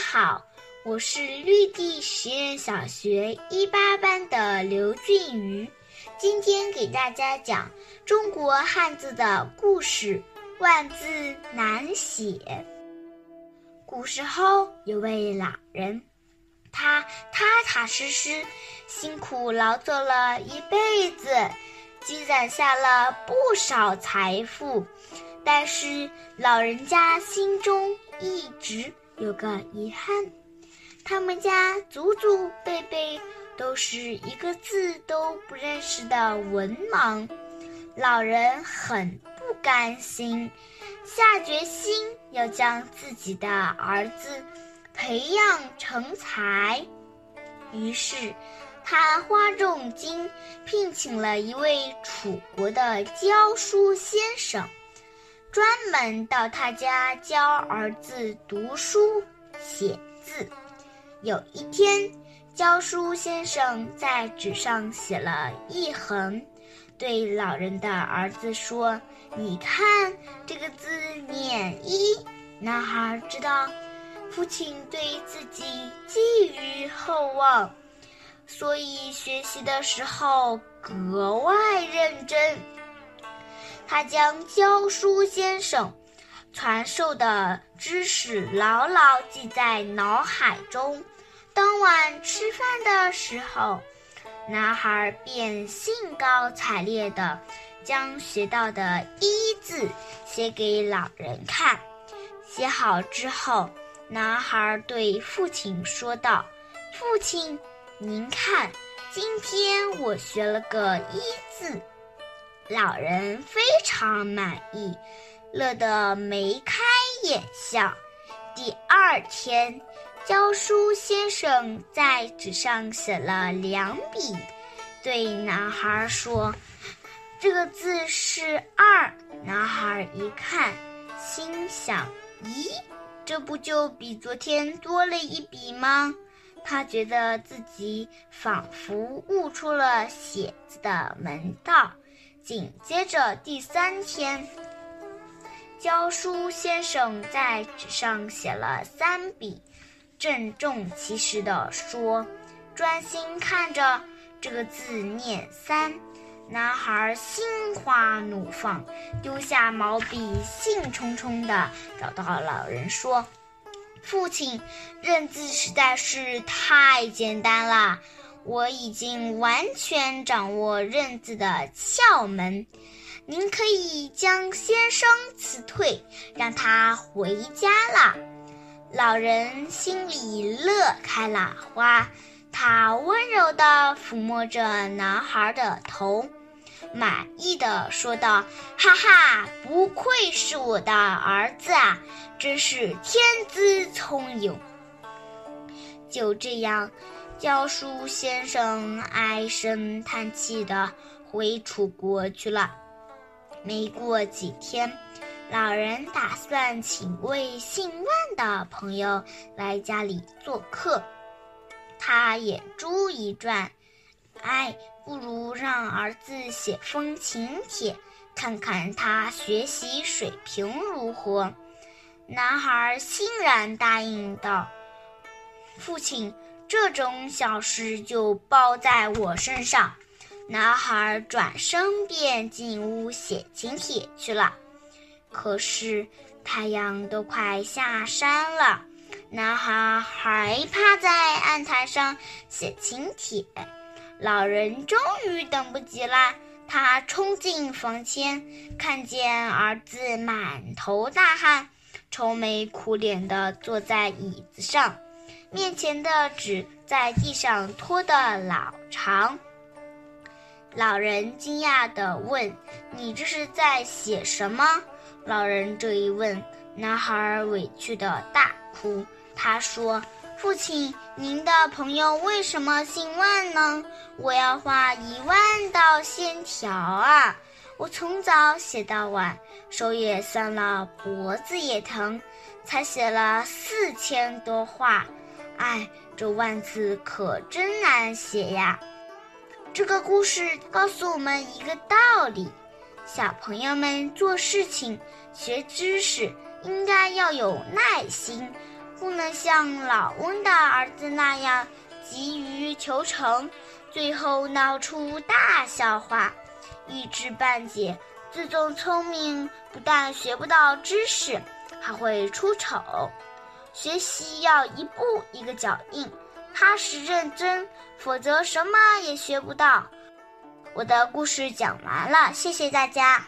好，我是绿地实验小学一八班的刘俊瑜，今天给大家讲中国汉字的故事。万字难写。古时候有位老人，他踏踏实实、辛苦劳作了一辈子，积攒下了不少财富，但是老人家心中一直。有个遗憾，他们家祖祖辈辈都是一个字都不认识的文盲。老人很不甘心，下决心要将自己的儿子培养成才。于是，他花重金聘请了一位楚国的教书先生。专门到他家教儿子读书写字。有一天，教书先生在纸上写了一横，对老人的儿子说：“你看这个字念一。”男孩知道父亲对自己寄予厚望，所以学习的时候格外认真。他将教书先生传授的知识牢牢记在脑海中。当晚吃饭的时候，男孩便兴高采烈地将学到的一字写给老人看。写好之后，男孩对父亲说道：“父亲，您看，今天我学了个一字。”老人非常满意，乐得眉开眼笑。第二天，教书先生在纸上写了两笔，对男孩说：“这个字是二。”男孩一看，心想：“咦，这不就比昨天多了一笔吗？”他觉得自己仿佛悟出了写字的门道。紧接着第三天，教书先生在纸上写了三笔，郑重其事地说：“专心看着这个字念三。”男孩心花怒放，丢下毛笔，兴冲冲地找到老人说：“父亲，认字实在是太简单了。”我已经完全掌握认字的窍门，您可以将先生辞退，让他回家了。老人心里乐开了花，他温柔地抚摸着男孩的头，满意的说道：“哈哈，不愧是我的儿子啊，真是天资聪颖。”就这样。教书先生唉声叹气地回楚国去了。没过几天，老人打算请位姓万的朋友来家里做客。他眼珠一转，哎，不如让儿子写封请帖，看看他学习水平如何。男孩欣然答应道：“父亲。”这种小事就包在我身上。男孩转身便进屋写请帖去了。可是太阳都快下山了，男孩还趴在案台上写请帖。老人终于等不及了，他冲进房间，看见儿子满头大汗，愁眉苦脸地坐在椅子上。面前的纸在地上拖得老长。老人惊讶地问：“你这是在写什么？”老人这一问，男孩委屈的大哭。他说：“父亲，您的朋友为什么姓万呢？我要画一万道线条啊！我从早写到晚，手也酸了，脖子也疼，才写了四千多画。”哎，这万字可真难写呀！这个故事告诉我们一个道理：小朋友们做事情、学知识应该要有耐心，不能像老翁的儿子那样急于求成，最后闹出大笑话。一知半解、自作聪明，不但学不到知识，还会出丑。学习要一步一个脚印，踏实认真，否则什么也学不到。我的故事讲完了，谢谢大家。